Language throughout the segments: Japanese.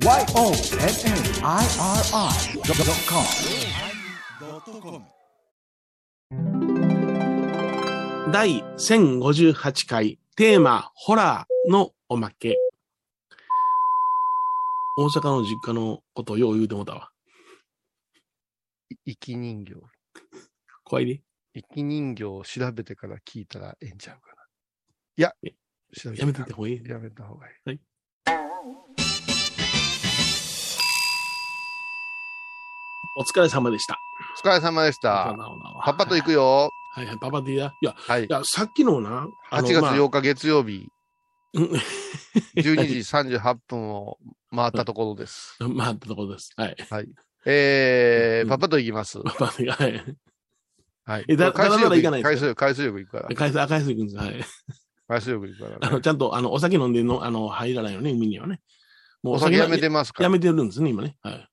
YONNIRI.com 第1058回テーマホラーのおまけ。大阪の実家のことをよう言うてもうたわ。生き人形。怖いで。生き人形を調べてから聞いたらええんちゃうかな。いやえ、調べやめててほうがいい。やめた方がいい。お疲れ様でした。お疲れ様でした。パパと行くよ。よ。はいはい、パパといや。いや、はいい。や、さっきのな、あ8月のまあ8日月曜日、うん12時38分を回ったところです。まあ、ってところです。はい。えー、うんパパと行きます。パパが、はい。はい。えだ海水だら行かない海水浴、海水浴行くから。海水、赤い水くんです。はい。海水浴行くからあの、ね。ちゃんと、あの、お酒飲んでの、あの、入らないよね、海にはね。もうお酒やめやてますから。やめてるんですね、今ね。はい。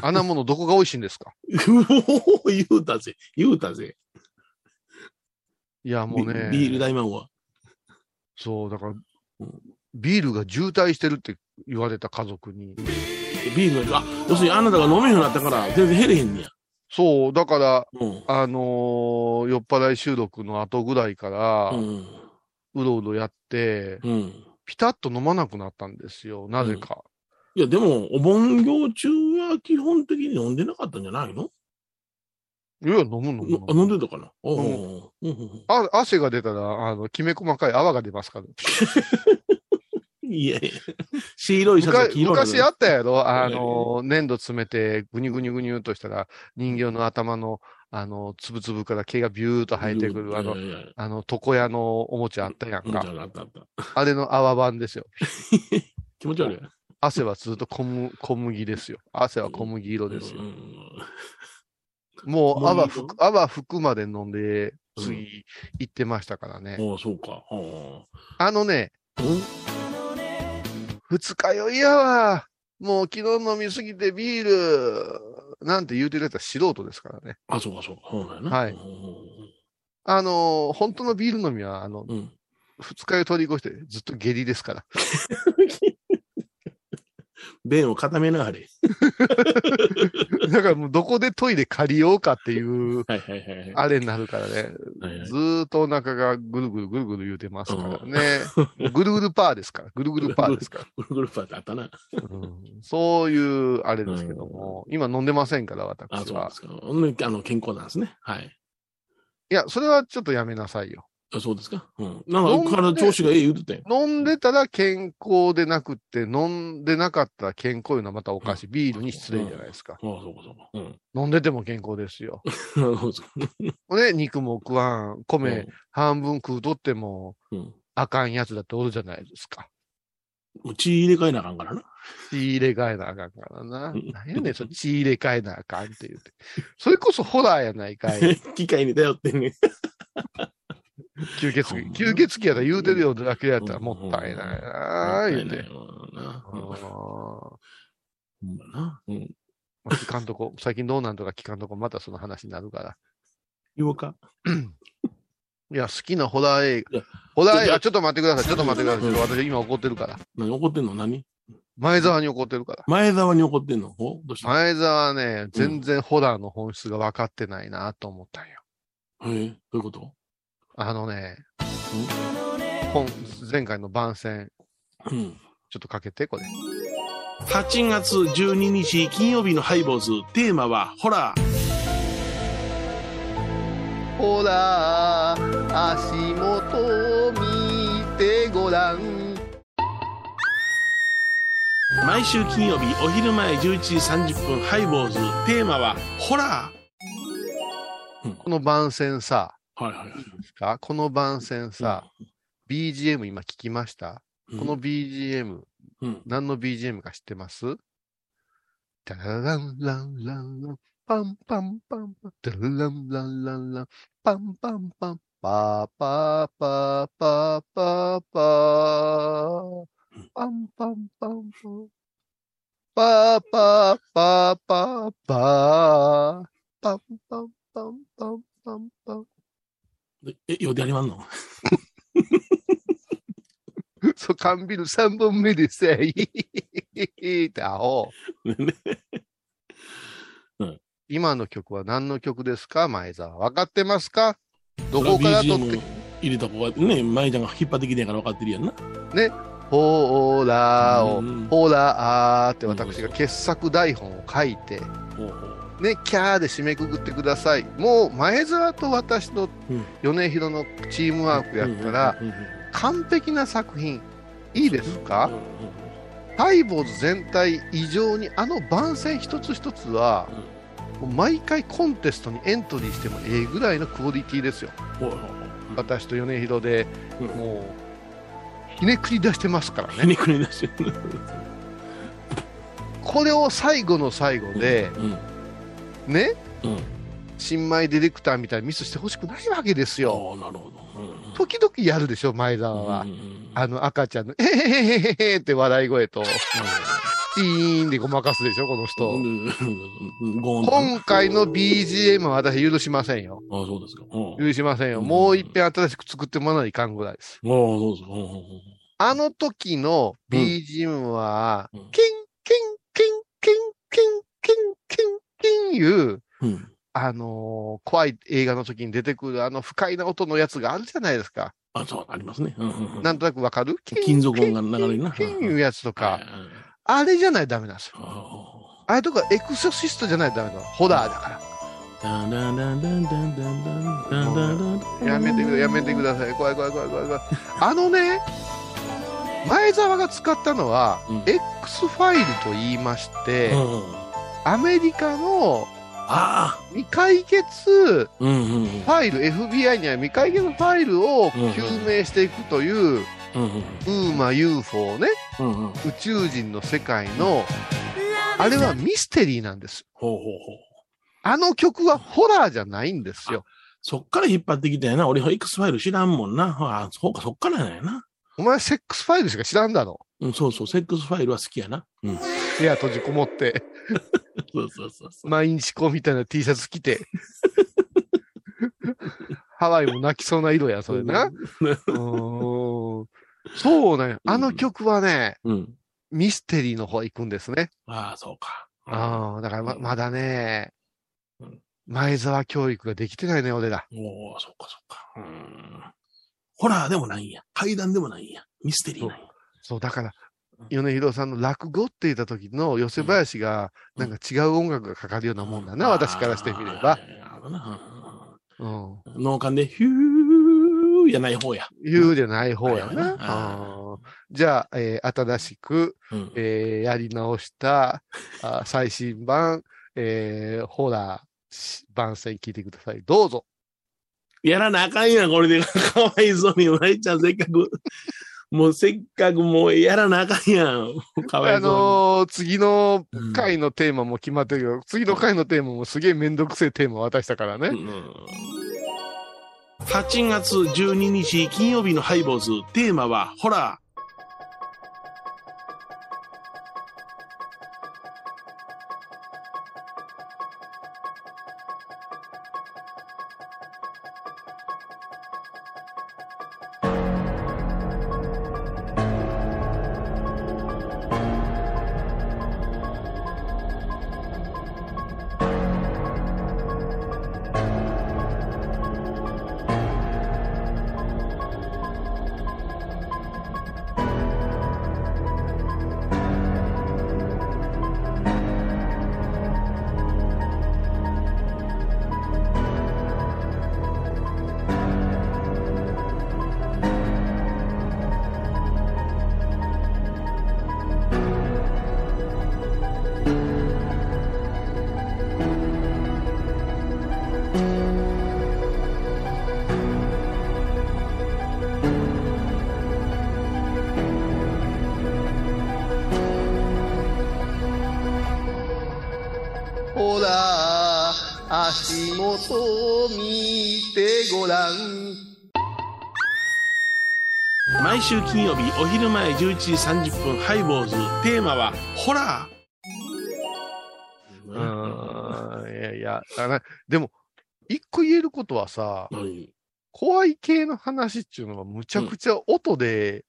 あんなものどこが美味しいんですか？う お言うたぜ。言うたぜ。いや、もうね。ビビール大魔王は。そう、だからうん、ビールが渋滞してるって言われた家族に。ビールが、あ、要するにあなたが飲めるようになったから、全然減れへんねや。そう、だから、うん。あのー酔っ払い収録の後ぐらいから、う。うんろうろやって、うん。ピタッと飲まなくなったんですよ。なぜか。いや、でも、お盆行中は基本的に飲んでなかったんじゃないの？いや、飲む飲む飲あ飲んむ。でたかな？おうんうんあ汗が出たら、あの、きめ細かい泡が出ますから。いやいや。白いシャツが昔あったやろ？あの、粘土詰めて、ぐにゅぐにゅぐにゅっとしたら、人形の頭の、あの、つぶつぶから毛がビューっと生えてくる、あの、あの、床屋のおもちゃあったやんうんか。あれの泡版ですよ。気持ち悪い。汗はずっと小麦ですよ。汗は小麦色ですよう。んもう小麦色？泡吹く、泡吹くまで飲んで、うん次行ってましたからね。おうそうか。あのね、うん？二日酔いやわ。もう昨日飲みすぎてビール、なんて言うてるやつは素人ですからね。あ、そうかそうか。そうだよなはいうんあのー本当のビール飲みは、あの、うん。二日酔い通り越してずっと下痢ですから。便を固めながら。だからもうどこでトイレ借りようかっていう。あれになるからね。はいはいずーっとお腹がぐるぐるぐるぐる言うてますからね。ぐるぐるパーですから。ぐるぐるパーですから。グルグルパーってあったな。うんそういうあれですけども、今飲んでませんから、あ、私はそうで。すか。あの、健康なんですね。はい。いや、それはちょっとやめなさいよ。あそうですか？うん。なんか、体調子がええ言うてたよ。飲んでたら健康でなくって、飲んでなかったら健康いうのはまたおかしい。ビールに失礼じゃないですか。あそうかそうか。うん。飲んでても健康ですよ。そうそうね、肉も食わん、米うん半分食うとってもうん。あかんやつだっておるじゃないですか。もう血入れ替えなあかんからな。血入れ替えなあかんからな。うん何やねん、その血入れ替えなあかんって言って。それこそホラーやないかい。機械に頼ってんねん。吸血鬼。吸血鬼やったら言うてるよだけやったらもったいないなあ言うて。ほんまな。うん。まあ聞かんとこ、最近どうなんとか聞かんとこ、またその話になるから。言おうか。いや、好きなホラー映画。ホラー映画、ちょっと待ってください。ちょっと待ってください。うん私今怒ってるから。何怒ってんの？何？前澤に怒ってるから。前澤に怒ってんの？前澤はね、全然ホラーの本質が分かってないなと思ったんよ。へえ、どういうこと？あのね、本、前回の番宣、うん。ちょっとかけて、これ。8月12日金曜日のハイボーズ、テーマはホラー。ホラー、足元見てごらん。毎週金曜日お昼前11時30分ハイボーズ、テーマはホラこの番宣さ、ー。はいはいはい。ですか？この番宣さ、BGM 今聞きました、うんこの BGM、うん。何の BGM か知ってます？タラランランランラン、パンパンパンパン、タラランランランラン、パンパンパン、パーパーパーパーパーパー、パンパンパンパン、パーパーパーパーパー、パンパンパンパンパンパン。え、ようでやりまんの？そう、缶ビール3本目でさ、へってアホ。ね今の曲は何の曲ですか前澤。分かってますかどこから撮って入れた子がね、舞ちゃんが引っ張ってきてんから分かってるやんな。ねほーらーを、うんほらーって私が傑作台本を書いて、ほうほうね、キャーで締めくくってください。もう前澤と私とうん米広のチームワークやったら、うんうんうん完璧な作品。いいですうかんうんハイボーズ全体以上にあの番宣一つ一つは、毎回コンテストにエントリーしてもええぐらいのクオリティですよ。私と米広で、うんもう、ひねくり出してますからね。ひねくり出してる。これを最後の最後で、うんね、うん新米ディレクターみたいにミスしてほしくないわけですよ。なるほど。うん時々やるでしょ、前澤は。うんうんあの赤ちゃんの、えへへへへへって笑い声と、チーンでごまかすでしょ、この人。今回の BGM は私許しませんよ。ああ、そうですか。うん許しませんよ。うんもう一遍新しく作ってもらわないかんぐらいです。ああ、そうですか。あの時の BGM は、うんキン、キン、キン、キン、キン、キン、キンいう、うん、あのー、怖い映画の時に出てくるあの不快な音のやつがあるじゃないですか。あ、そう、ありますね。なんとなくわかる？金属音が流れるな。ピいうやつとか、あれじゃないとダメなんですよ。あれとかエクソシストじゃないとダメなの。ホラーだから。やめてくだやめてください怖い怖い怖い怖い怖いあのね前澤が使ったのは、うん、X ファイルと言いまして、うんアメリカの未解決うんうんうんファイル、FBI には未解決ファイルを究明していくという、うんうんウーマ UFO ね、うんうん宇宙人の世界の、あれはミステリーなんです。ほうほうほうあの曲はホラーじゃないんですよ。そっから引っ張ってきたやな。俺は X ファイル知らんもんな。あそうか、そっからなんやな。お前セックスファイルしか知らんだろ。うん、そうそう、セックスファイルは好きやな。うん。部屋閉じこもって、そうそうそうそう。毎日こうみたいな T シャツ着て。ハワイも泣きそうな色や、それな。そうね。あの曲はね、うん。ミステリーの方行くんですね。ああ、そうか。ああ、だからまうんまだねうん、前澤教育ができてないね、俺ら。おお、そっかそっか。うん。ホラーでもないんや。怪談でもないんや。ミステリーなんや。そう、だからうん、米広さんの落語って言った時の寄せ林が、うんなんか違う音楽がかかるようなもんだな、私からしてみれば。うん。うん脳幹でヒューやない方や。言うじゃない方やうんな。じゃあ、えー新しく、うん。えーやり直した、あ最新版、えーホラーし番宣聞いてください。どうぞ。やらなあかんやん、これで。かわいそうに、まいちゃん、せっかく。もうせっかくもうやらなあかんやん。かわいあそうのー次の回のテーマも決まってるけど、次の回のテーマもすげえめんどくせえテーマ渡したからね。うん。8月12日金曜日のハイボーズ。テーマはホラほ週金曜日お昼前11時30分ハイボーズテーマはホラうーーん、いやいや、あのでも、一個言えることはさ、うん怖い系の話っていうのはむちゃくちゃ音で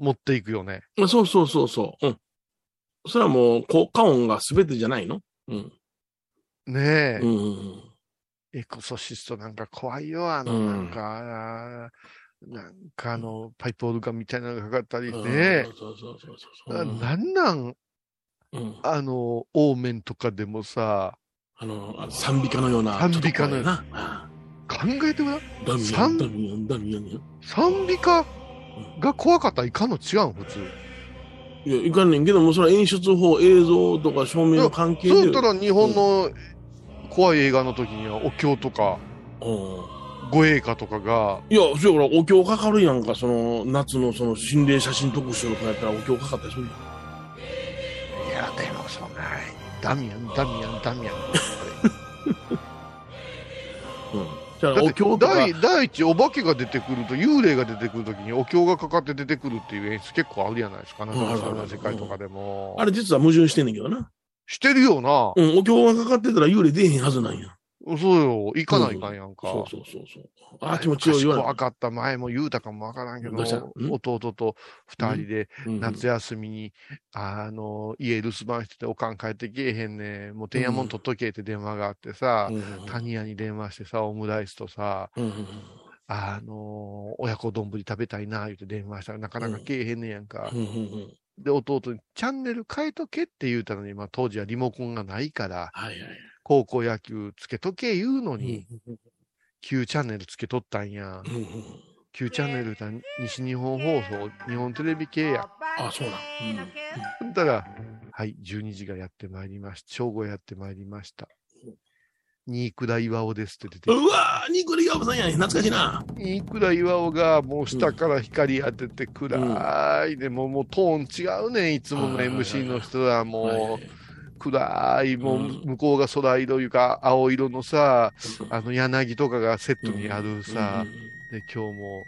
持っていくよね。そうそうそうそう。うん。それはもう、効果音が全てじゃないの？うん。ねえ、うんうんうん。エクソシストなんか怖いよ、あの、うんなんか、あーなんかあの、パイプオルガンみたいなのがかかったりうんね。そうそうそうそうあそう。なんなん、うん。あの、オーメンとかでもさ、あの、あ賛美歌のような。賛美歌のような。あ考えてごらん。あダミア賛ン、ダミアン、ダミアンよ。賛美歌？が怖かったらいかんの違うん、普通。いや、いかんねんけども、それは演出法、映像とか照明の関係で。そうたら日本の怖い映画の時にはお経とか、うん護衛歌とかが、いや、そうやから、お経かかるやんか、その、夏のその心霊写真特集とかやったらお経かかったりするやん。いや、でもそんな、ダミアン、ダミアン、ダミアン。うん。じゃあ、だお経。第第一、お化けが出てくると、幽霊が出てくるときにお経がかかって出てくるっていう演出結構あるじゃないですか、なかそんな世界とかでも。あれ実は矛盾してんねんけどな。してるよな。うん、お経がかかってたら幽霊出えへんはずなんや。そうよ、行かないかんやんか。そうそうそうそう。ああ、気持ちよい言わ怖。かった前も言うたかもわからんけど弟と二人でうん？夏休みに、あの、家留守番してて、おかん帰ってけえへんねもう、てんやもん取っとけって電話があってさ、うん。谷屋に電話してさ、オムライスとさ、うんうんあの、親子丼食べたいな、言って電話したらなかなかけえへんねやんか。う。んうんうん。で、弟に、チャンネル変えとけって言うたのに、まあ当時はリモコンがないから、はいはい。高校野球つけとけ言うのうんに、旧チャンネルつけとったんや。うんうん旧チャンネルだ西日本放送、日本テレビ系や。あ、そうなん。ほんだら、はい、12時がやってまいりました。正午やってまいりました。新倉岩尾ですって出てきうわー、ニコリガオさんやん。懐かしいな。新倉岩尾がもう下から光当てて暗いで、もうもうトーン違うねん、いつもの MC の人はもう、暗い、もううん向こうが空色いうか、青色のさ、あの柳とかがセットにあるさ、で、今日も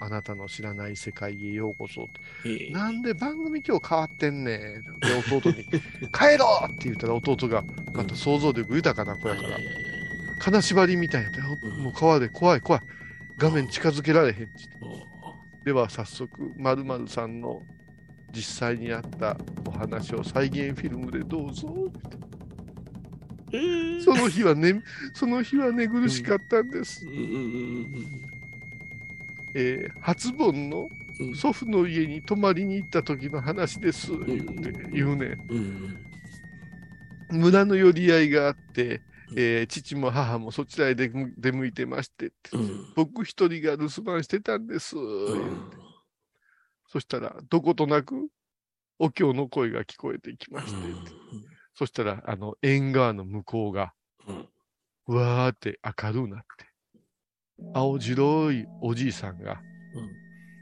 あなたの知らない世界へようこそ。うんうんうんなんで番組今日変わってんねん。で、弟に、帰ろうって言ったら弟が、また想像力豊かな子やから金縛りみたいやったよ。うんもう川で怖い怖い。画面近づけられへんって。では早速、まるさんの実際にあったお話を再現フィルムでどうぞ。えーその日はね、その日は寝苦しかったんです。うんうんうんえー初盆のうん祖父の家に泊まりに行った時の話です。言って言うね。村の寄り合いがあって、えー父も母もそちらへ出向いてましてって、うん僕一人が留守番してたんです。うんそしたら、どことなく、お経の声が聞こえてきまして、そしたら、あの、縁側の向こうが、うん。うわーって明るくなって、青白いおじいさんが、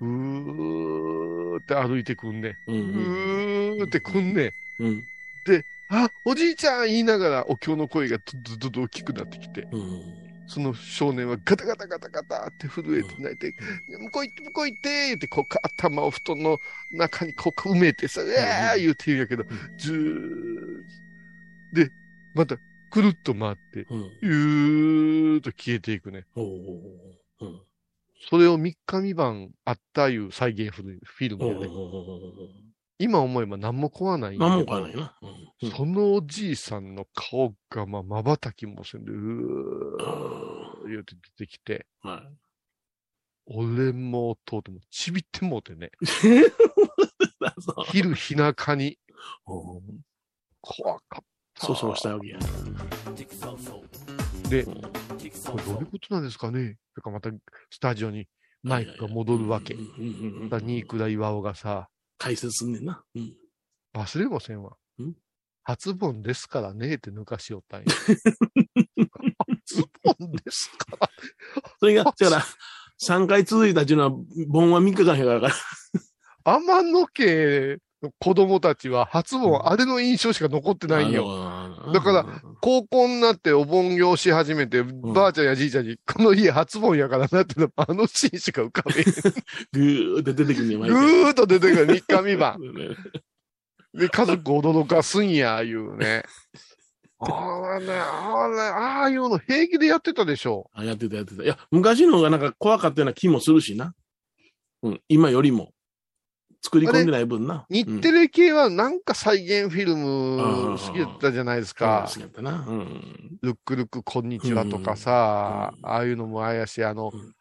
うーって歩いてくんね。うん。うんうーってくんね。うん。で、あ、おじいちゃん言いながらお経の声がどどどど大きくなってきて、うんその少年はガタガタガタガタって震えて泣いて、向こう行って向こう行ってって、こう頭を布団の中にこう埋めてさ、うわー言うて言うんやけど、ずーで、またくるっと回って、うん。ゆーっと消えていくね。それを3日三晩あったいう再現フィルムやね。今思えば何も怖ない何も買わないな。うん。そのおじいさんの顔が、まあ、瞬きもせんで、うー言うて出てきて、は俺も弟もちびってもうてね、昼日中に。うん。怖かった。そうそうしたわけや。で、うん。これどういうことなんですかね。とかまたスタジオにマイクが戻るわけ。うん。うん。うん。うん。だ岩尾がさ、解説すんねんな。うん忘れもせんわん？初盆ですからねって抜かしよったんや。初盆ですか？ら。それが、だから、3回続いたっていうのは、盆は3日間やから、天野家の子供たちは初盆、あれの印象しか残ってないんよ。よだから、高校になってお盆行し始めて、ばあちゃんやじいちゃんに、この家初盆やからなってのあのシーンしか浮かべへん。ぐーって出てくるねぐ回ーっと出てくる、3日三晩。ねで、家族を驚かすんや、いうね。ああね、ああね、ああいうの平気でやってたでしょ。あ、やってた、やってた。いや、昔の方がなんか怖かったような気もするしな。うん、今よりも。作り込んでない分な。日テレ系はなんか再現フィルうんム好きだったじゃないですうん、うんか好。きやったな。うん。ルックルックこんにちはとかさ、うんああいうのもあやし、あの、うん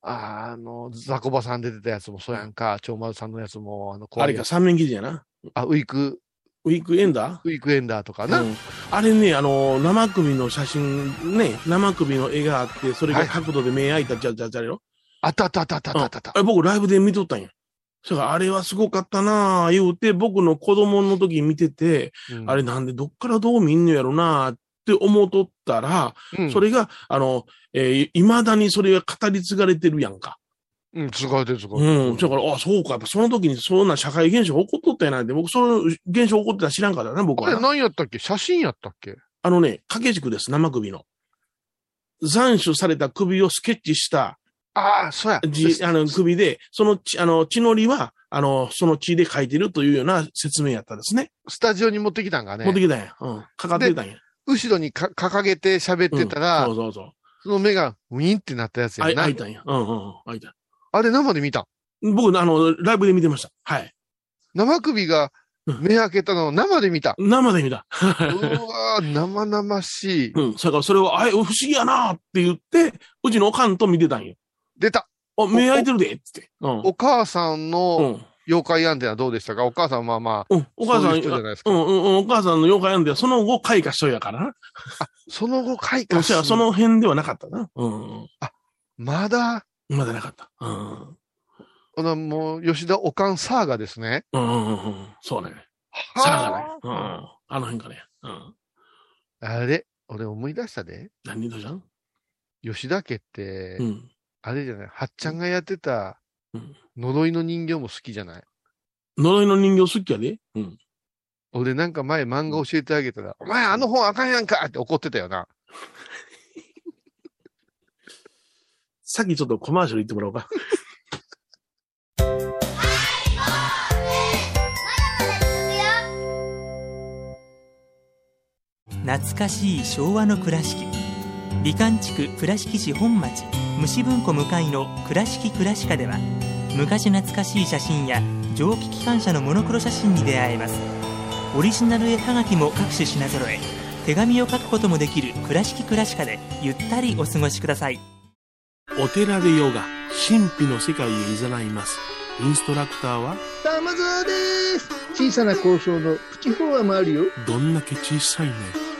あの、ザコバさん出てたやつもそうやんか、長丸さんのやつも、あの、あれか、三面記事やな。あ、ウィーク、ウィークエンダー？ウィークエンダーとかな。うんあれね、あの、生首の写真、ね、生首の絵があって、それが角度で目開いたじゃじゃじゃよ。あったあったあったあったあったあった。あれ僕ライブで見とったんや。それあれはすごかったなぁ、言うて、僕の子供の時見てて、うんあれなんでどっからどう見んのやろなぁって思っとったら、うんそれが、あの、えー、未だにそれが語り継がれてるやんか。うん、すごいです、すごい。うん。だから、あ、そうか、やっぱその時にそんな社会現象起こっとったやないで、僕その現象起こってたら知らんかったな、僕あれ。何やったっけ？写真やったっけ？あのね、掛け軸です、生首の。斬首された首をスケッチしたああ、そうや。字、あの、首で、その血、あの、血のりは、あの、その血で書いてるというような説明やったですね。スタジオに持ってきたんがね、持ってきたんや。うん。かかってたんや。後ろにか掲げて喋ってたら、うんそうそうそう。その目がウィンってなったやつあやな。い開いたんや。うんうんうん。開いた。あれ生で見た？僕、あの、ライブで見てました。はい。生首が目開けたのを生で見た。生で見た。うわー、生々しい。うん。それから、それを、あれ、不思議やなって言って、うちのおかんと見てたんよ。出た。あ、目開いてるで、つって。うん。お母さんうのん。妖怪アンテナどうでしたか？お母さんはまあ、うん。お母さん、そうじゃないですかうんうんうん。お母さんの妖怪なんで、その後開花しとやからな。その後開うん。花しそやその辺ではなかったな。うん。まだ、まだなかった。うん。このもう、吉田おかんサーガですね。うんうんうんうん。そうね。はさあがね。うん。あの辺かね。うん。あれ？俺思い出したで。何どうじゃん？吉田家って、うん。あれじゃない？はっちゃんがやってたうん、呪いの人形も好きじゃない？呪いの人形好きやで。うん。俺なんか前漫画教えてあげたら、お前あの本あかんやんかって怒ってたよな。さっきちょっとコマーシャル言ってもらおうか。懐かしい昭和の倉敷美観地区倉敷市本町虫文庫向かいの「倉敷倉歯科」では昔懐かしい写真や蒸気機関車のモノクロ写真に出会えますオリジナル絵はがきも各種品揃え手紙を書くこともできる「倉敷倉歯科」でゆったりお過ごしくださいお寺でヨガ、神秘の世界へ誘います。インストラクターは、玉沢です小さな交渉のプチフォアもあるよどんだけ小さいね。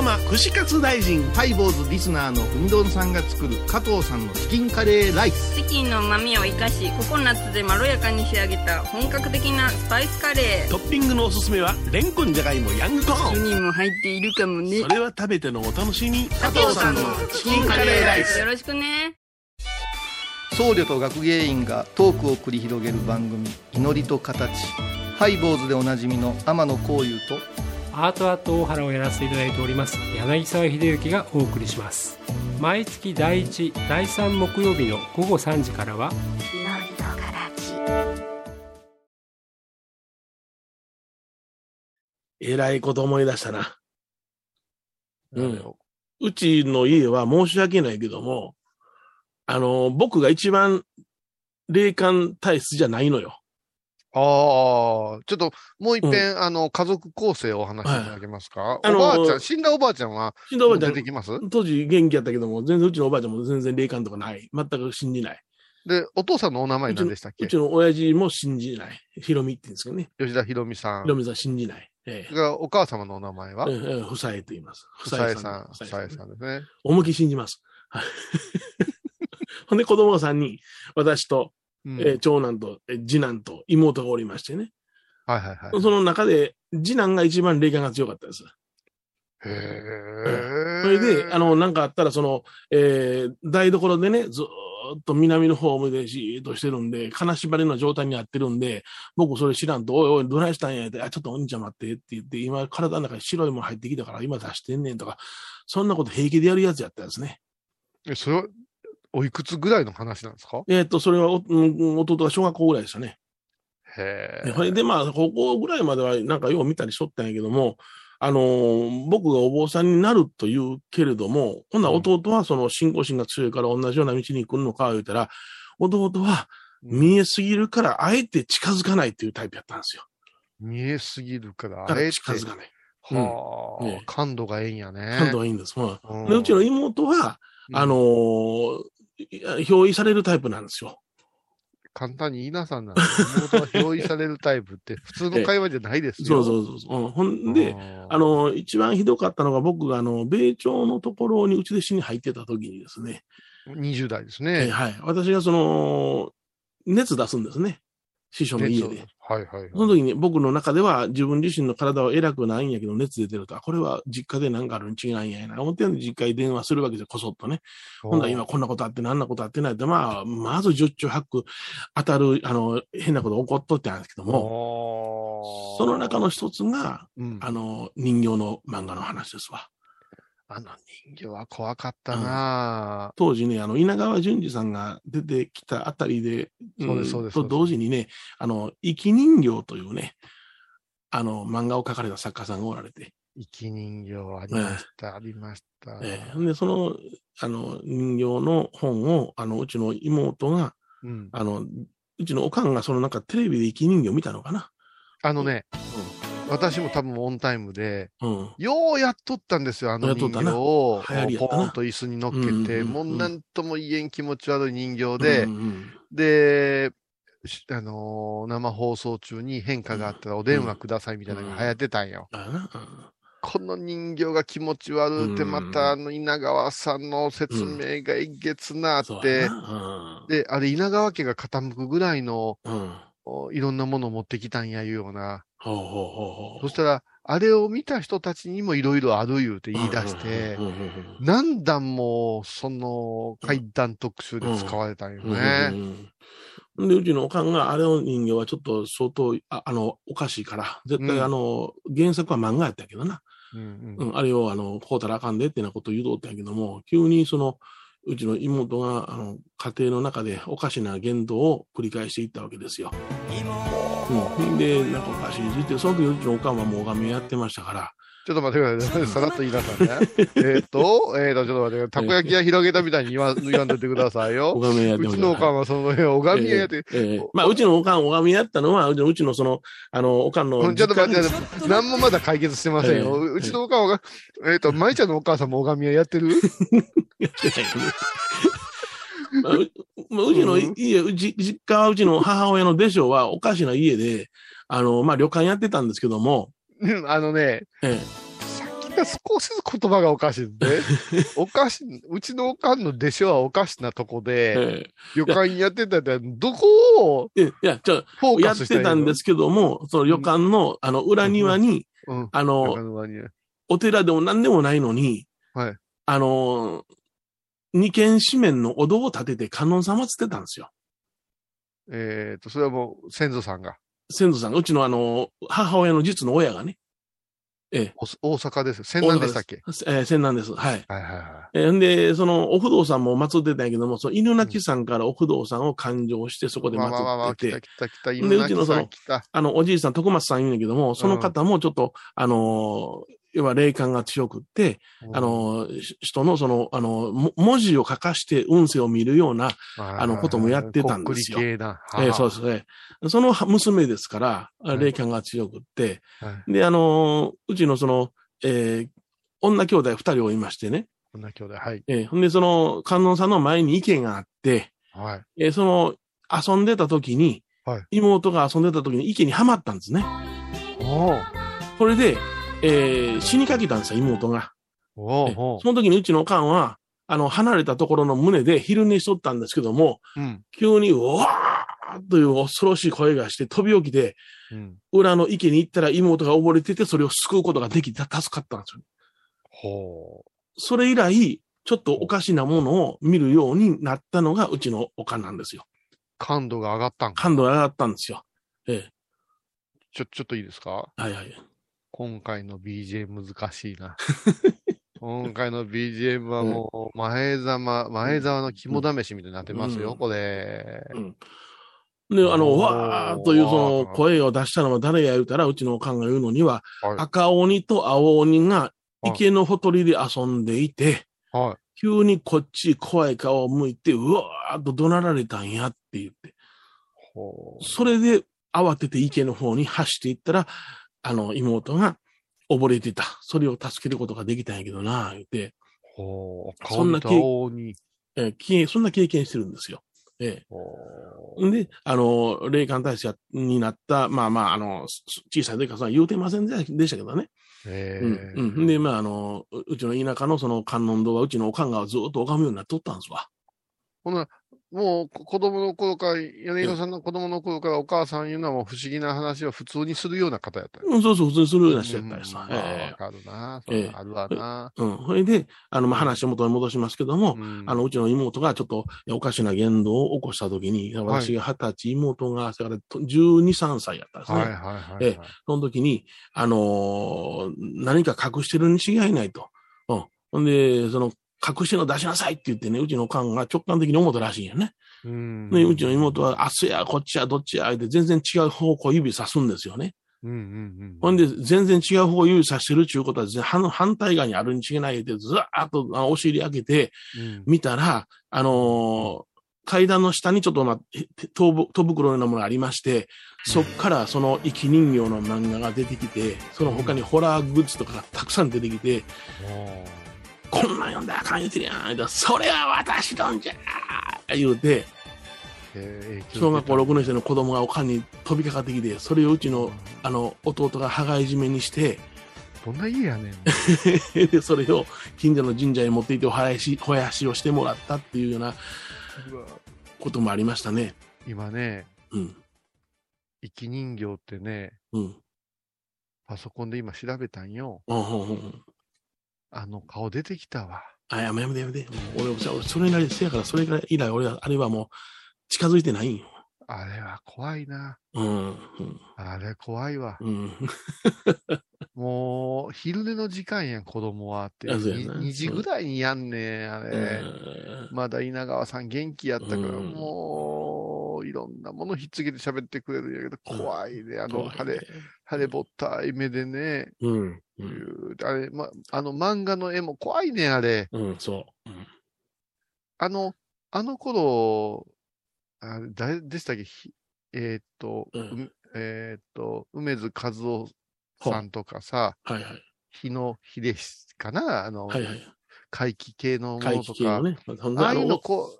浜串カツ大臣。ハイボーズリスナーのうみどんさんが作る加藤さんのチキンカレーライスチキンの旨味を生かしココナッツでまろやかに仕上げた本格的なスパイスカレートッピングのおすすめは、レンコンじゃがいもヤングコーン。にも入っているかもねそれは食べてのお楽しみ。加藤さんのチキンカレーライスよろしくね僧侶と学芸員がトークを繰り広げる番組「祈りと形」ハイボーズでおなじみの天野幸雄とアートアート大原をやらせていただいております柳沢秀幸がお送りします毎月第1第3木曜日の午後3時からはえらいこと思い出したな。うんうちの家は申し訳ないけども、あの、僕が一番霊感体質じゃないのよ。ああ、ちょっともう一遍、あの、家族構成をお話しいただけますか、あのおばあちゃん、死んだおばあちゃんは死んだおばあちゃん出て、きます？当時元気やったけども、全然うちのおばあちゃんも全然霊感とかない。全く信じない。で、お父さんのお名前何でしたっけ？うちの親父も信じない。ひろみって言うんですけどね。吉田博美さんひ。ろみさん信じない。ええがお母様のお名前は？ええええふさえと言います。ふさえさん。ふふさえさんですね。思いっきり信じます。はい ほんで子供さんに、私と、うんえー長男と、えー次男と妹がおりましてね。はいはいはい。その中で、次男が一番霊感が強かったです。へえ。それで、あの、なんかあったら、その、えー台所でね、ずーっと南の方を向いてじーっとしてるんで、金縛りの状態になってるんで、僕それ知らんと、おいおい、どないしたんやって、あ、ちょっとお兄ちゃん待ってって言って、今体の中に白いもん入ってきたから今出してんねんとか、そんなこと平気でやるやつやったんですね。え、それは、おいくつぐらいの話なんですか？えっ、と、それはお、うん弟が小学校ぐらいでしたね。へえ。でそれでまあ、高校ぐらいまではなんかよう見たりしとったんやけども、あのー僕がお坊さんになるというけれども、今度は弟はその信仰心が強いから同じような道に来るのか言うたら、弟は見えすぎるからあえて近づかないっていうタイプやったんですよ。見えすぎるから、あえて？近づかない。はあ、うんね感度がええんやね。感度はいいんです。うんうんでうちの妹は、うんあのーいや表意されるタイプなんですよ。簡単に言いなさんなんです妹は表意されるタイプって普通の会話じゃないですよ。そうそうそうそう。うんほんで、ああの、一番ひどかったのが僕があの、米朝のところに内弟子に入ってた時にですね、ー、20代ですえね。はい。私がその、熱出すんですね。師匠の家で。はいはいはい。その時に僕の中では自分自身の体は偉くないんやけど熱出てると、あこれは実家で何かあるに違いんやな。思ってんで実家に電話するわけでこそっとね。ほんなら今こんなことあって、何なことあってないって、まあ、まず十中八九当たる、あの、変なこと起こっとってたんですけども、もその中の一つが、うん、あの、人形の漫画の話ですわ。あの人形は怖かったな、当時ね、あの、稲川淳二さんが出てきたあたりで、そうですそうですと同時にね、あの、生き人形というね、あの、漫画を描かれた作家さんがおられて、生き人形ありました、ありました。ええ。で、その、あの、人形の本を、あの、うちの妹が、うん、あの、うちのおかんがそのなんかテレビで生き人形見たのかな。あのね、私も多分オンタイムで、うん。ようやっとったんですよ、あの人形を、ポーンと椅子に乗っけて、うんうんうん。もうなんとも言えん気持ち悪い人形で、うんうんで、しあのー生放送中に変化があったらお電話くださいみたいなのが流行ってたんよ。あな。この人形が気持ち悪って、うん。またあの稲川さんの説明がえげつなあそうってや、な。で、あれ稲川家が傾くぐらいのうん。いろんなものを持ってきたんやいうような。ほうほうほうほう。そしたら、あれを見た人たちにもいろいろある言うて言い出して何段もその階段特集で使われたんよね。うんで、うちのおかんが、あれの人形はちょっと相当、ああの、おかしいから、絶対うんあの、原作は漫画やったけどな。うんうんうん、あれを、あの、こうたらあかんでってなことを言うとったんやけども、急にその、うちの妹が、あの、家庭の中でおかしな言動を繰り返していったわけですよ。うん。で、なんかおかしいって言って、その時うちのおかんはもう画面やってましたから、ちょっと待ってください。さらっと言いなさいね。えっと、えっと、ちょっと待ってください。たこ焼き屋広げたみたいに言わ んといてくださいおよ。画面やってましたうちのおかんはその辺、おがみ屋やって、ええええまあ、うちのおかん、おがみやったのは、うちのうちのその、あの、おかんのうんちょっと待って、何もまだ解決してませんよ。ええうちのおかんは、えっと、舞ちゃんのお母さんもおがみ屋やってる？家やってないよね。まあ、うまあうちの家、うち実家はうちの母親の弟子はおかしな家で、あの、まあ、旅館やってたんですけども、うんあのね、えさっきが少しずつ言葉がおかしいですね。おかしい、うちのおかんの弟子はおかしなとこえで、え旅館やってたって、どこをえいや、じゃあフォーやってたんですけども、その旅館の、あの、裏庭に、うん。あの、お寺でも何でもないのに、はいあの、二軒四面のお堂を建てて観音様つってたんですよ。えっと、それはもう先祖さんが。先祖さんが、うちのあの、母親の実の親がね、お大阪ですよ。仙南でしたっけ？えー、仙南です。はい。はいはいはえーんで、その、お不動産も祀ってたんやけども、その犬鳴さんからお不動産を勘定して、そこい。で祀ってて、来た来た来た。で犬うちのその。あの、おじいさん、徳松さん言うんだけども、その方もちょっと、あのー要は霊感が強くって、あのー、し人のその、あの文字を書かして運勢を見るような、あのこともやってたんですよ。えーそうですね。その娘ですから、はい霊感が強くって、はい。で、あのーうちのその、えー女兄弟二人おいましてね、こんな兄弟。はい。えーほんで、その、観音さんの前に池があって、はい。えーその、遊んでた時に、はい妹が遊んでた時に池にはまったんですね。おーそれで、えー死にかけたんですよ、妹が。えおその時にうちのおかんは、あの、離れたところの胸で昼寝しとったんですけども、うん。急に、うわーという恐ろしい声がして飛び起きて、うん。裏の池に行ったら妹が溺れてて、それを救うことができて助かったんですよ。ほそれ以来、ちょっとおかしなものを見るようになったのがうちのおかんなんですよ。感度が上がったんか。感度が上がったんですよ。ええ。ちょ、ちょっといいですか？はいはい。今回の BGM 難しいな。今回の BGM はもう、前澤、前澤の肝試しみたいになってますよ、うんこれ。うん。で、あの、わーというその声を出したのは誰や言うたら、うちのおかんが言うのには、はい。赤鬼と青鬼が池のほとりで遊んでいて、はい。急にこっち怖い顔を向いて、うわーっと怒鳴られたんやって言って。それで慌てて池の方に走っていったら、あの、妹が溺れてた。それを助けることができたんやけどな、言って、ほう。そんな顔と青に。えーきそんな経験してるんですよ。えほえんで、あの、霊感大使になった、まあまあ、あの、す小さい時から言うてませんででしたけどね。う。へうん。え。うん。で、まあ、あの、ううちの田舎のその観音堂は、うちのおかんがずっと拝むようになっとったんですわ。ほな、もうこ子供の頃から、米広さんの子供の頃からお母さん言うのはもう不思議な話を普通にするような方やったうん、そうそう、普通にするような人やったんですわ。うんまあえわかるな。ええそうあるわな。えうん。それで、あの、まあ、話を元に戻しますけども、うんあの、うちの妹がちょっとおかしな言動を起こしたときに、私が二十歳、妹が、それから12、3歳やったんですね。はいはいはい。ええその時に、あのー何か隠してるに違いないと。うん。ほんで、その、隠してるの出しなさいって言ってね、うちのおかんが直感的に思ったらしいんやね。うんで、うちの妹は、あっすや、こっちや、どっちや、って全然違う方向指さすんですよね。うんうんうん。ほんで、全然違う方向指さしてるっていうことは、ぜ反反対側にあるに違いないって、ずーっとあお尻開けて、うん、見たら、あのー階段の下にちょっとな、戸袋のようなものがありまして、そっからその生き人形の漫画が出てきて、その他にホラーグッズとかがたくさん出てきて、こんなん読んだらあかん言うてるやん。言うたらそれは私のんじゃー言うて、ええ小学校6年生の子供がおかんに飛びかかってきて、それをうちの、あの、弟が羽交い締めにして、どんな家やねん。で、それを近所の神社に持って行ってお囃子、お囃子をしてもらったっていうようなこともありましたね。今ね、うん。生き人形ってね、うん。パソコンで今調べたんよ。うん、うん、うん。あの顔出てきたわ。あ、やめやめてやめて。俺、俺それなり、せやから、それ以来、俺は、あれはもう、近づいてないんよ。あれは怖いな。うん、あれ怖いわ。うん、うん。もう、昼寝の時間やん、子供はって。あそうやな 2, 時ぐらいにやんねん、あれ。まだ稲川さん元気やったから、うんもう、いろんなものひっつけて喋ってくれるんやけど、怖いね。あの、晴れ、晴れぼったい目でね。うん、うん、あれ、ま、あの漫画の絵も怖いね、あれ。うん、そう。うんあの、あの頃、あ誰でしたっけ？ひえーっと、うんうえーっと、梅津和夫さんとかさ、はいはい。日野秀志かな？あの、はいはい。怪奇系のも怪のとか。ね。ああいうのの、こ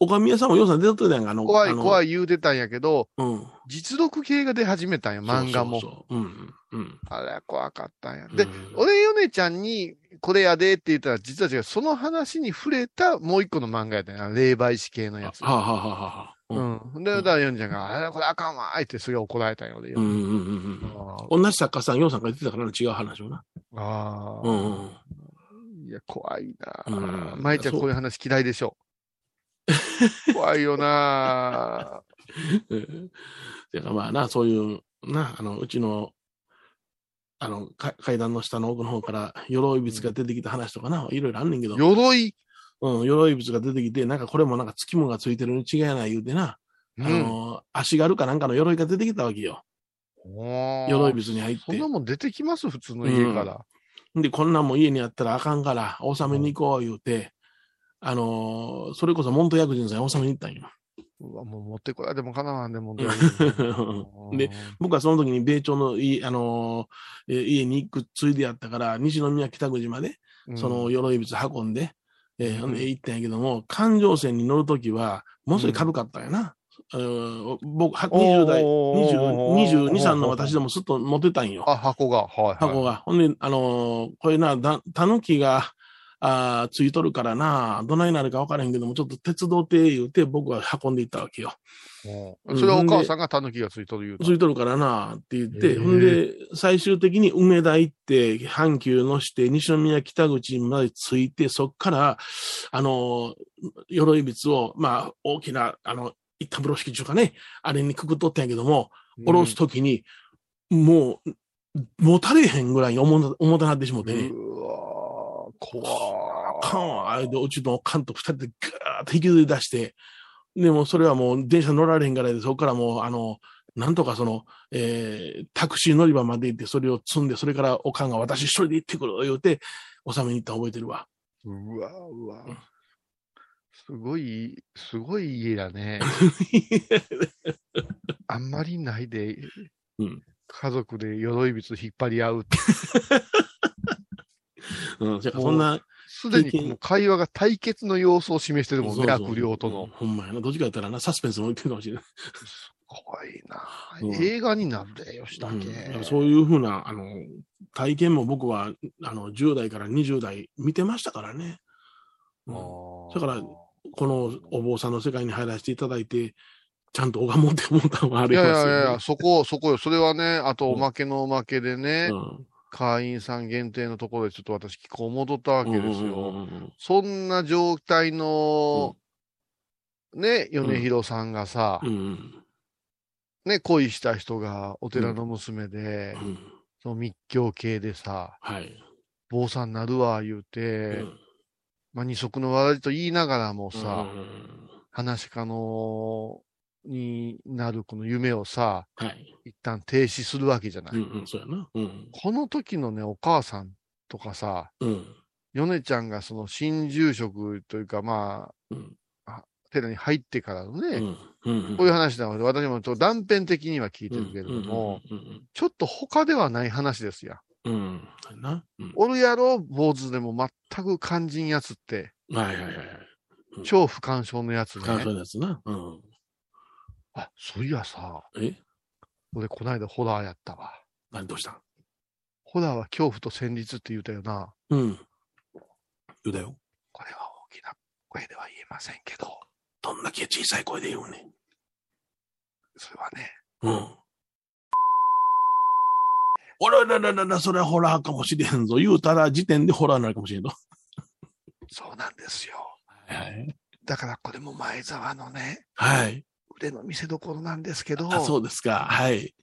おかみやさんもようさん出たやんか、あの、怖い怖い言うてたんやけど、うん。実録系が出始めたんや、漫画も。そうそうそううん、うん。あれは怖かったんや。うんで、俺、ヨネちゃんに、これやでって言ったら、実は違う、その話に触れたもう一個の漫画やったんや。霊媒師系のやつ。はあ、はあはあはあ、うん。で、だからヨネちゃんが、あれ、これあかんわーってすげえ怒られたんよ、俺。うん、うん、うん、うん。あ同じ作家さん、ようさんが言ってたからな違う話をな。あー。うん、うん。いや、怖いなうん舞ちゃん、こういう話嫌いでしょ。怖いよなうんてかまあな、そういう、な、あの、うちの、あの、か階段の下の奥の方から、鎧仏が出てきた話とかな、いろいろあんねんけど、鎧？うん、鎧仏が出てきて、なんかこれもなんかつきもがついてるに違いない言うてな、あうん。の、足軽かなんかの鎧が出てきたわけよ。鎧鎧仏に入ってそんな。もん出てきます？普通の家から。で、こんなんも家にあったらあかんから、納めに行こう言うて、あのーそれこそ門徒薬人さんに納めに行ったんよ。うわ、もう持ってこられてもかなわんでも。で、僕はその時に米朝の家、あのーえ家に行くついでやったから、西宮北口まで、うんその鎧仏運んで、えーうんほんで行ったんやけども、環状線に乗るときは、ものすごい軽かったんやな。うん僕、は20代、おー20 22、3の私でもすっと持ってたんよ。あ、箱が。はい、はい。箱が。ほんで、あのーこれな、だ、たぬきが、あーついとるからな、どないなるか分からへんけども、ちょっと鉄道って言うて僕は運んでいったわけよ。うん。それはお母さんが狸がついとる言うたついとるからなって言って、ほんで、最終的に梅田行って、阪急のして、西宮北口まで着いて、そっから、あの、鎧靴を、まあ、大きな、あの、一旦風呂敷中かね、あれにくくっとったんやけども、下ろすときに、もう、持たれへんぐらいに重たなってしもって。ね。うわー怖あかんわ、あれで、うちのおかんと二人でガーッと引きずり出して、でもそれはもう電車乗られへんからで、そこからもう、あの、なんとかその、えー、タクシー乗り場まで行って、それを積んで、それからおかんが私一人で行ってくる、言うて、納めに行ったの覚えてるわ。うわうわうんすごい、すごい家だね。あんまりないで、うん家族で鎧靴引っ張り合うって。うん、そんな、すでにこの会話が対決の様子を示してるもんね、悪霊とのうん。ほんまやな。どっちかやったらな、サスペンスも言ってるかもしれない。怖いな、うん映画になるで、吉田うん家。だからそういうふうな、あの、体験も僕は、あの、10代から20代見てましたからね。うんだからこのお坊さんの世界に入らせていただいて、ちゃんと拝もうって思ったのはあすよ、ね。やいや、そこ、そこよ。それはね、あとうんおまけのおまけでね、うん会員さん限定のところでちょっと私、気候戻ったわけですうんうんよ。うんうん。そんな状態の、ね、米広さんがさ、うんうん。ね、恋した人がお寺の娘で、うん。その密教系でさ、はい。坊さんなるわ、言うて、うん。まあ、二足のわらじと言いながらもさ、うん。話し家の、になるこの夢をさ、はい。一旦停止するわけじゃない。うんうん、そうやな。うん。この時のね、お母さんとかさ、うん。米ちゃんがその新住職というか、まうん。あ、寺に入ってからのね。こういう話なので、私もちょっと断片的には聞いてるけれども、うん。ちょっと他ではない話ですや。うん。な。うん。おるやろ、坊主でも全く肝心やつって、はいはいはいはい。超不干渉のやつ感想ね。のやつな。うん。あ、そういやさ、え？俺こないだホラーやったわ。何どうした？ホラーは恐怖と戦慄って言うたよな。うん。言うだよ。これは大きな声では言えませんけど、どんだけ小さい声で言うねん。それはね、うん。おららららら、それはホラーかもしれへんぞ。言うたら時点でホラーになるかもしれんぞ。そうなんですよ。はい。だからこれも前沢のね、はい。腕の見せ所なんですけど、あ、そうですか。はい。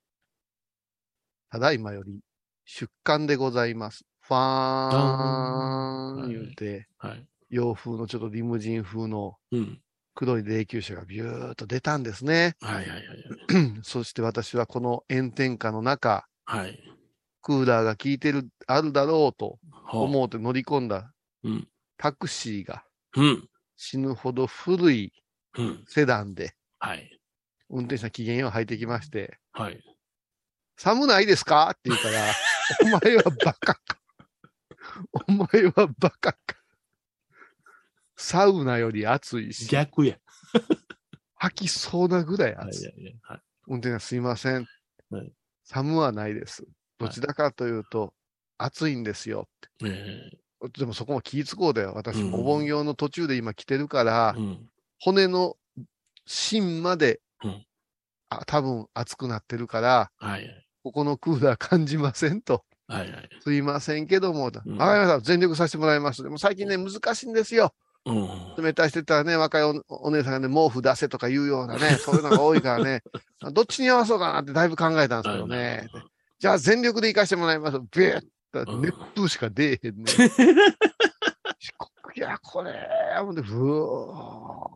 ただいまより出刊でございます。ファーン言うて、はい。洋風のちょっとリムジン風のうん。黒い霊柩車がビューッと出たんですね。はいはいはい そして私はこの炎天下の中、はい。はい。クーラーが効いてる、あるだろうと。思うて乗り込んだうん。タクシーがうん。死ぬほど古いうん。セダンで、はい。運転手さん機嫌を吐いてきまして、はい。寒ないですか？って言うから、お前はバカか。お前はバカか。サウナより暑いし、逆や。吐きそうなぐらいはい暑い。はいはいはい。運転手さんすいません。はい寒はないです。どちらかというと、暑いんですよ。えでもそこも気ぃつこうだよ。私お盆業の途中で今来てるから、ーうん。骨の芯まで、うんあ多分熱くなってるから、はいはい。ここのクーラー感じませんと。はいはい。すいませんけども、わ、んかりました。全力させてもらいます。でも最近ね、難しいんですよ。うん。冷たいしてたらね、若いおお姉さんがね、毛布出せとか言うようなね、そういうのが多いからね、どっちに合わそうかなってだいぶ考えたんですけどね。じゃあ全力で行かしてもらいます。ビュッと熱風しか出えへんね。いや、これ、ほんで、ふわ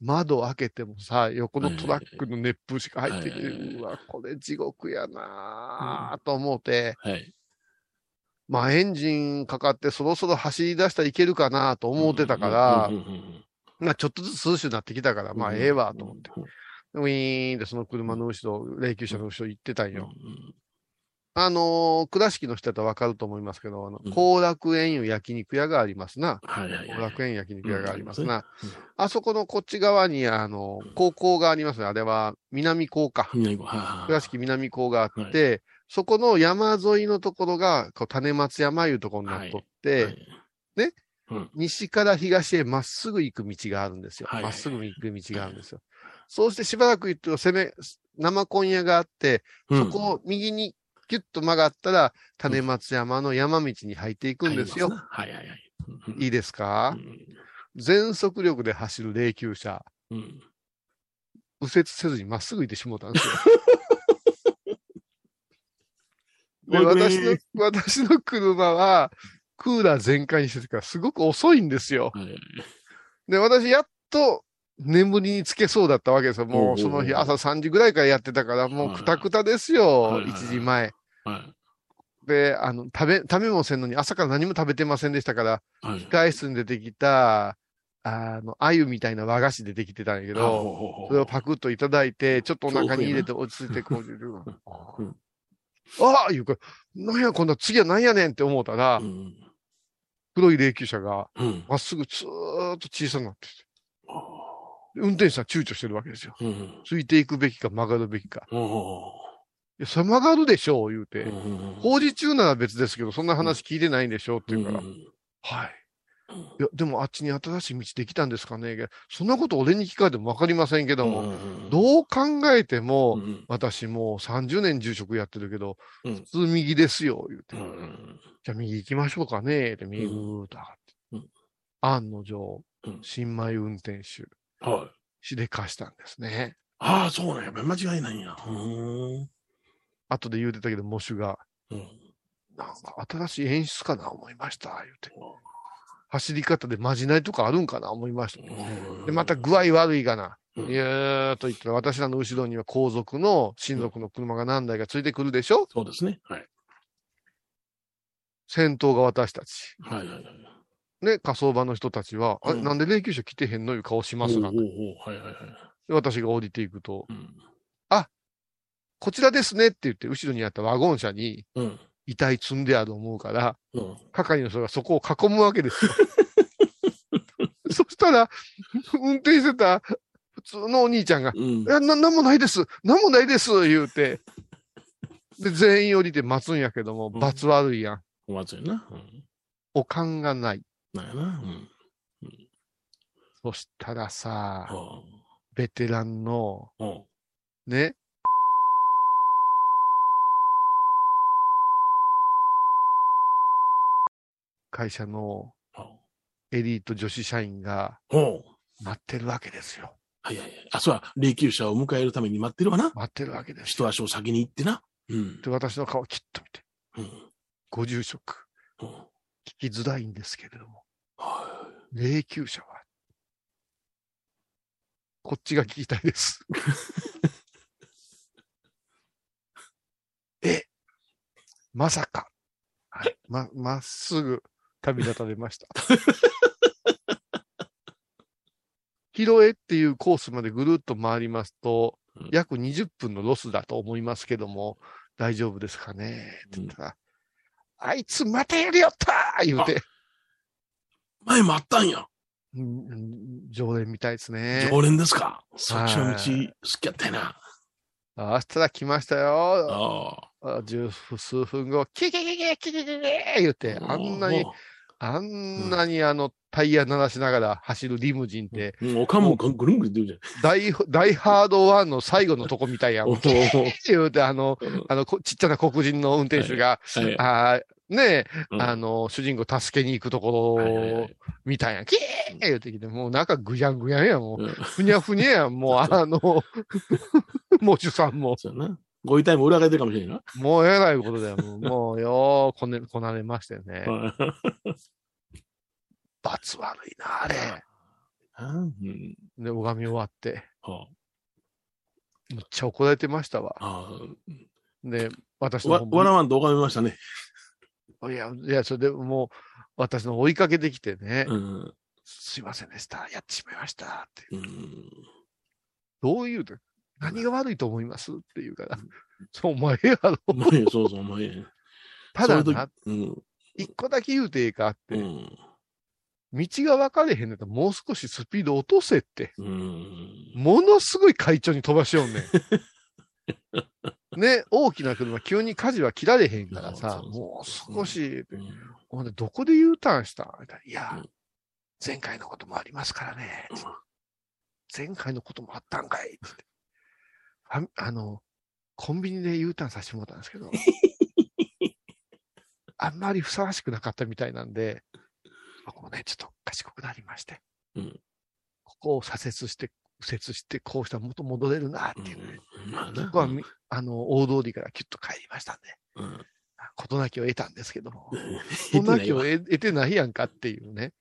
窓開けてもさ、横のトラックの熱風しか入ってきて、うわ、これ地獄やなぁと思って、まあエンジンかかってそろそろ走り出したらいけるかなと思ってたから、まあちょっとずつ涼しくなってきたから、まあええわと思って。。ウィーンってその車の後ろ、霊柩車の後ろ行ってたんよ。あのー倉敷の人だったらわかると思いますけど、あのうん、後楽園いう焼肉屋がありますな。はいはいはい。後楽園焼肉屋がありますな。うんあそこのこっち側に、あの、高校がありますね。あれは南高か。南高はいはいはい倉敷南高があって、そこの山沿いのところが、こう種松山いうところになっとって、はいうん西から東へまっすぐ行く道があるんですよ。はいまっすぐ行く道があるんですよ。そうしてしばらく行くと、攻め、生今夜があって、うんそこを右にキュッと曲がったら、種松山の山道に入っていくんですよ。はいはいはい。うん。いいですか、うん。全速力で走る霊柩車、うん。右折せずにまっすぐ行ってしもうたんですよ。で、私の、私の車は、クーラー全開にしてるから、すごく遅いんですよ。で、私、やっと、眠りにつけそうだったわけですよ。もう、その日、朝3時ぐらいからやってたから、もう、くたくたですよ。はいはいはい。1時前。はい。で、あの、食べ、食べもせんのに、朝から何も食べてませんでしたから、はい。控え室に出てきた、あの、鮎みたいな和菓子出てきてたんやけど、それをパクッといただいて、ちょっとお腹に入れて落ち着いてこう言ううん。ああいうか、なんや、今度は次は何やねんって思ったら、うん。黒い霊柩車がうん。まっすぐずーっと小さくなってて、運転手さん躊躇してるわけですよ。うんついていくべきか曲がるべきか。おいや、それ曲がるでしょう、言うて。ーうん工事中なら別ですけど、そんな話聞いてないんでしょうって言うから、うんはい。いや、でもあっちに新しい道できたんですかねそんなこと俺に聞かれてもわかりませんけども、うんどう考えても、うん私もう30年住職やってるけど、うん。普通右ですよ、言うて。うんじゃあ右行きましょうかねって、右ぐーっと上がって。うん。案の定、うん。新米運転手、はい。しでかしたんですね。ああ、そうなんや。間違いないんや。うん後で言うてたけど、模試が、うんなんか新しい演出かな思いました、言うて。走り方でまじないとかあるんかな思いました。で、また具合悪いかな。うんいやーと言ったら、私らの後ろには皇族の親族の車が何台かついてくるでしょ？そうですね。はい。先頭が私たち。はいはいはい。ね、火葬場の人たちは、あれうんなんで霊柩車来てへんのいう顔しますが私が降りていくと、うんこちらですねって言って、後ろにあったワゴン車にうん。遺体積んである思うから、うん。係の人がそこを囲むわけですよ。そしたら、運転してた普通のお兄ちゃんが、うんい。や、な、なんもないですなんもないです言うて、で、全員降りて待つんやけども、うん罰悪いやん。お祭りな。うん。おかんがない。なんやな。うん。そしたらさ、はベテランの、ね、会社のはエリート女子社員が。待ってるわけですよ。はいはいはい。あ、そうや。霊柩車を迎えるために待ってるわな。待ってるわけですよ。一足を先に行ってな。うん。で、私の顔をきっと見て、うん。ご住職、うん聞きづらいんですけれども、は霊柩車は、こっちが聞きたいです。え、まさか、はい、ま、まっすぐ旅立たれました。広江っていうコースまでぐるっと回りますとうん、約20分のロスだと思いますけども、大丈夫ですかね？って言ったら、あいつまたやりよった言うて、前もあったんや。常連みたいですね。常連ですか？そっちの道はい好きやったよな。あしたら来ましたよ。ああ。あ十数分後、キキキキキキキキ言って、あんなに、あんなにあの、タイヤ鳴らしながら走るリムジンって、うん。おかんもぐるんぐるん言ってるダイ、ダイハード1の最後のとこみたいやん。あの、うんあの、こちっちゃな黒人の運転手が、はいあーねえ、うんあの、主人公助けに行くところみたいやん。キー言うてきて、もう中ぐやんぐやんやん、もう。うんふにゃふにゃやん、もう、あの、もちゅさんも。そうやな。ご遺体も裏返ってるかもしれんな。もうえらいことだよ。もうよーこね、こなれましたよね。罰悪いな、あれ。うん。で、拝み終わって、はむっちゃ怒られてましたわ。ああで、私あ。わ、の方もわらわんと拝みましたね。いや、いや、それでもう、私の追いかけてきてね、うん。すいませんでした。やってしまいました。って。うん。どういうと、何が悪いと思いますって言うから、そう、お前やろ。お前、そうそう、お前。ただな。一個だけ言うていいかって、うん。道が分かれへんねたらもう少しスピード落とせって。うん。ものすごい快調に飛ばしようねん。ね、大きな車、急に舵は切られへんからさ、もう少し、うん。どこで U ターンしたみたいないやうん、前回のこともありますからね。前回のこともあったんかい。あの、コンビニで U ターンさせてもらったんですけど、あんまりふさわしくなかったみたいなんで、僕もね、ちょっと賢くなりまして、うん。ここを左折して、右折して、こうしたら元戻れるなっていうね、うんまあなここはみ、あの、大通りからキュッと帰りましたんで、うん事なきを得たんですけども、言事なきを得 得てないやんかっていうね。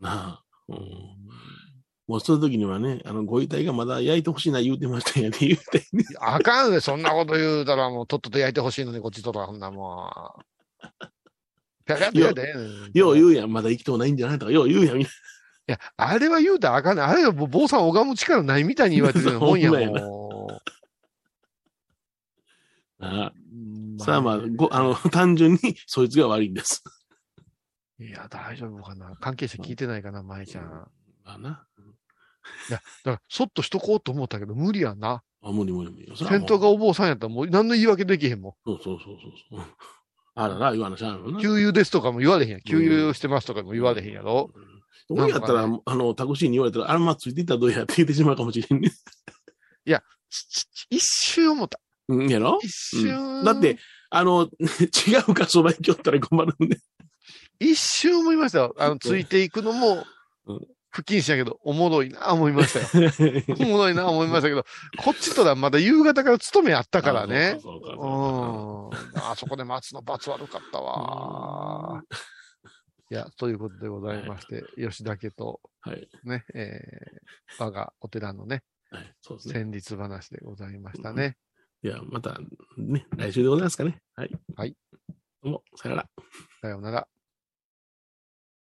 なあ。うんもうその時にはね、あの、ご遺体がまだ焼いてほしいな言うてましたんやで、言うてね。あかんね、そんなこと言うたらもうとっとと焼いてほしいのに、こっちとら、そんなもう。ぴゃぴゃってやで。よう言う。うやん、まだ生きとうないんじゃないとか、よう言うやん、みんな。いや、あれは言うたらあかんね。あれは坊さん拝む力ないみたいに言われてるような もんんああう。さあまあ、ご、あの、単純に、そいつが悪いんです。いや、大丈夫かな。関係者聞いてないかな、舞ちゃん。まあな。だから、そっとしとこうと思ったけど、無理やな。あ、無理無理無理。先頭がお坊さんやったらもう何の言い訳できへんもそうそうそうそうそう。あらな、言わなしゃんん。な。給油ですとかも言われへんやん。給油してますとかも言われへんやろ。うん。俺やったら、なんあの、タクシーに言われたら、あれまあついていったらどうやって言ってしまうかもしれんね。一瞬思った。うん、やろ？一瞬。だって、、あの、違うかそば行きよったら困るんで。一瞬思いましたよ。あの、ついていくのもうん、不謹慎やけど、おもろいな、思いましたよ。おもろいな、思いましたけど、こっちとらまだ夕方から勤めあったからね。そうかうそうかん。あそこで待つの罰悪かったわ。いや、ということでございまして、吉田家とはい。ね、えー、我がお寺のね、はい。そうですね。戦慄話でございましたね。いや、また、ね、来週でございますかね。はい。はい。どうも、さよなら。さようなら。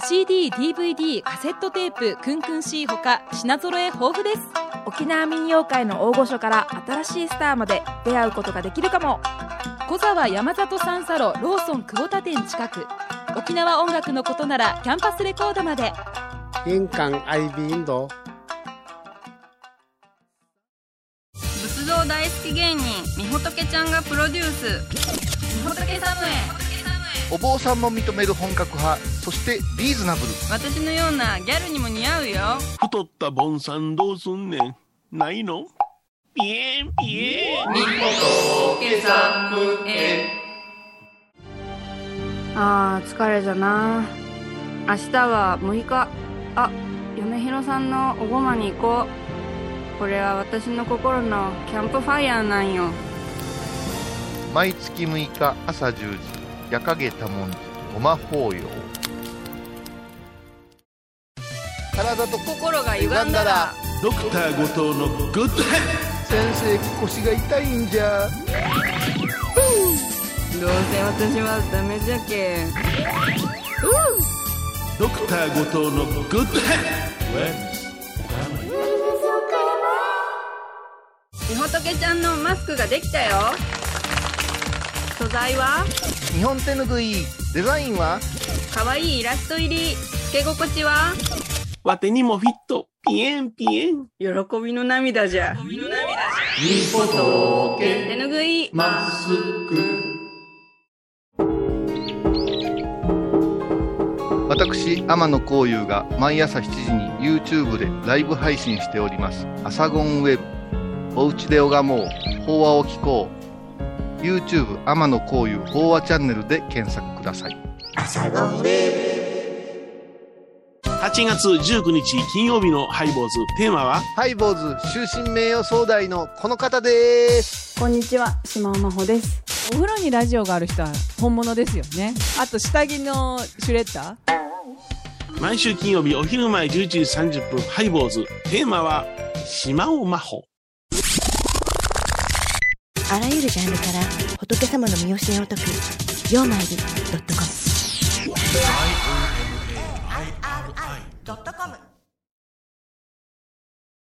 CD、DVD、カセットテープ、クンクン C ほか品揃え豊富です。沖縄民謡界の大御所から新しいスターまで出会うことができるかも。小沢山里三佐路ローソン久保田店近く。沖縄音楽のことならキャンパスレコードまで。玄関アイビーインド。仏像大好き芸人みほとけちゃんがプロデュース。みほとけサムへお坊さんも認める本格派そしてリーズナブル。私のようなギャルにも似合うよ。太ったボンさんどうすんねん。ないの？ピエンピエン。あー疲れじゃな。明日は6日。あ米広さんのおごまに行こう。これは私の心のキャンプファイヤーなんよ。毎月6日朝10時夜影多文字ごま法要。体と心が歪んだらドクター後藤のグッドヘッ先生腰が痛いんじゃ。どうせ私はダメじゃけドクター後藤のグッドヘッみほとけちゃんのマスクができたよ。素材は？日本手ぬぐいデザインは？かわいいイラスト入り。つけ心地は？わてにもフィット。ピエンピエン。喜びの涙じゃ。手ぬぐいマスク。私天野幸雄が毎朝7時に YouTube でライブ配信しております「アサゴンウェブ」「おうちで拝もう。法話を聞こう」YouTube 天野幸雄法話チャンネルで検索ください。8月19日金曜日のハイボーズ。テーマは？ハイボーズ終身名誉総代のこの方です。こんにちは。島尾真帆です。お風呂にラジオがある人は本物ですよね。あと下着のシュレッダー？毎週金曜日お昼前11時30分ハイボーズ。テーマは島尾真帆。あらゆるジャンルから仏様の身教えを解く「曜マイルドットコム」ドットコム。